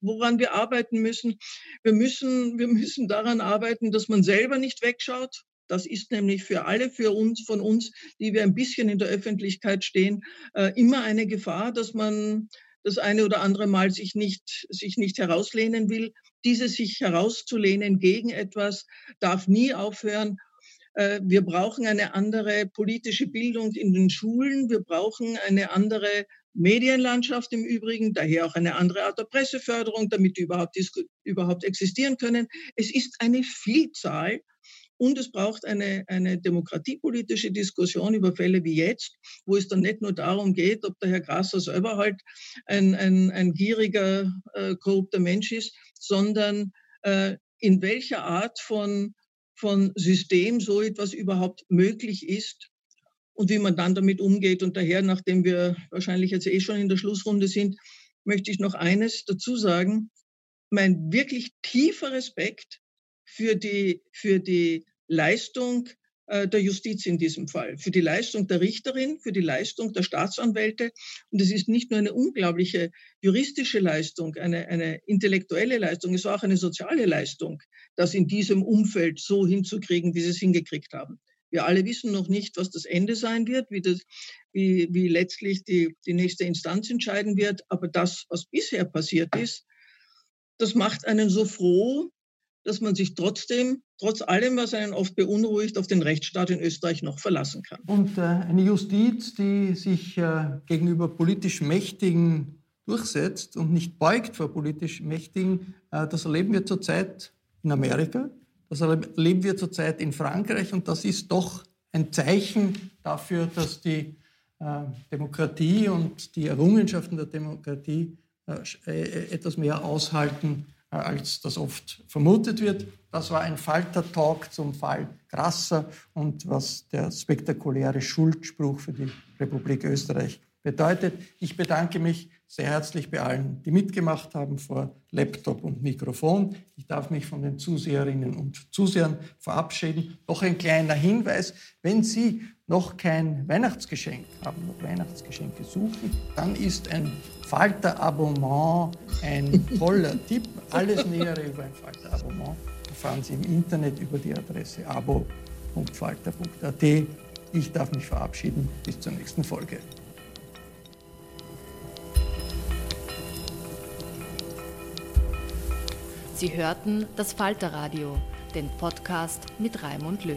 woran wir arbeiten müssen. Wir müssen, wir müssen daran arbeiten, dass man selber nicht wegschaut. Das ist nämlich für alle, für uns, von uns, die wir ein bisschen in der Öffentlichkeit stehen, äh, immer eine Gefahr, dass man das eine oder andere Mal sich nicht, sich nicht herauslehnen will. Dieses sich herauszulehnen gegen etwas darf nie aufhören. Äh, wir brauchen eine andere politische Bildung in den Schulen. Wir brauchen eine andere Medienlandschaft im Übrigen, daher auch eine andere Art der Presseförderung, damit die überhaupt, überhaupt existieren können. Es ist eine Vielzahl und es braucht eine, eine demokratiepolitische Diskussion über Fälle wie jetzt, wo es dann nicht nur darum geht, ob der Herr Grasser selber halt ein, ein, ein gieriger, äh, korrupter Mensch ist, sondern äh, in welcher Art von, von System so etwas überhaupt möglich ist und wie man dann damit umgeht. Und daher, nachdem wir wahrscheinlich jetzt eh schon in der Schlussrunde sind, möchte ich noch eines dazu sagen. Mein wirklich tiefer Respekt für die, für die Leistung der Justiz in diesem Fall, für die Leistung der Richterin, für die Leistung der Staatsanwälte. Und es ist nicht nur eine unglaubliche juristische Leistung, eine, eine intellektuelle Leistung, es ist auch eine soziale Leistung, das in diesem Umfeld so hinzukriegen, wie sie es hingekriegt haben. Wir alle wissen noch nicht, was das Ende sein wird, wie, das, wie, wie letztlich die, die nächste Instanz entscheiden wird. Aber das, was bisher passiert ist, das macht einen so froh, dass man sich trotzdem, trotz allem, was einen oft beunruhigt, auf den Rechtsstaat in Österreich noch verlassen kann. Und äh, eine Justiz, die sich äh, gegenüber politisch Mächtigen durchsetzt und nicht beugt vor politisch Mächtigen, äh, das erleben wir zurzeit in Amerika, das erleben wir zurzeit in Frankreich und das ist doch ein Zeichen dafür, dass die Demokratie und die Errungenschaften der Demokratie etwas mehr aushalten als das oft vermutet wird. Das war ein Falter-Talk zum Fall Grasser und was der spektakuläre Schuldspruch für die Republik Österreich bedeutet. Ich bedanke mich sehr herzlich bei allen, die mitgemacht haben vor Laptop und Mikrofon. Ich darf mich von den Zuseherinnen und Zusehern verabschieden. Noch ein kleiner Hinweis, wenn Sie noch kein Weihnachtsgeschenk haben, noch Weihnachtsgeschenke suchen, dann ist ein Falter-Abonnement ein toller Tipp. Alles Nähere über ein Falter-Abonnement erfahren Sie im Internet über die Adresse abo.falter.at. Ich darf mich verabschieden. Bis zur nächsten Folge. Sie hörten das Falterradio, den Podcast mit Raimund Löw.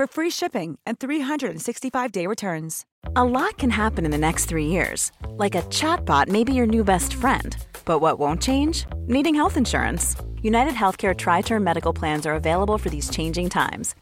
for free shipping and 365-day returns. A lot can happen in the next 3 years. Like a chatbot may be your new best friend. But what won't change? Needing health insurance. United Healthcare tri-term medical plans are available for these changing times.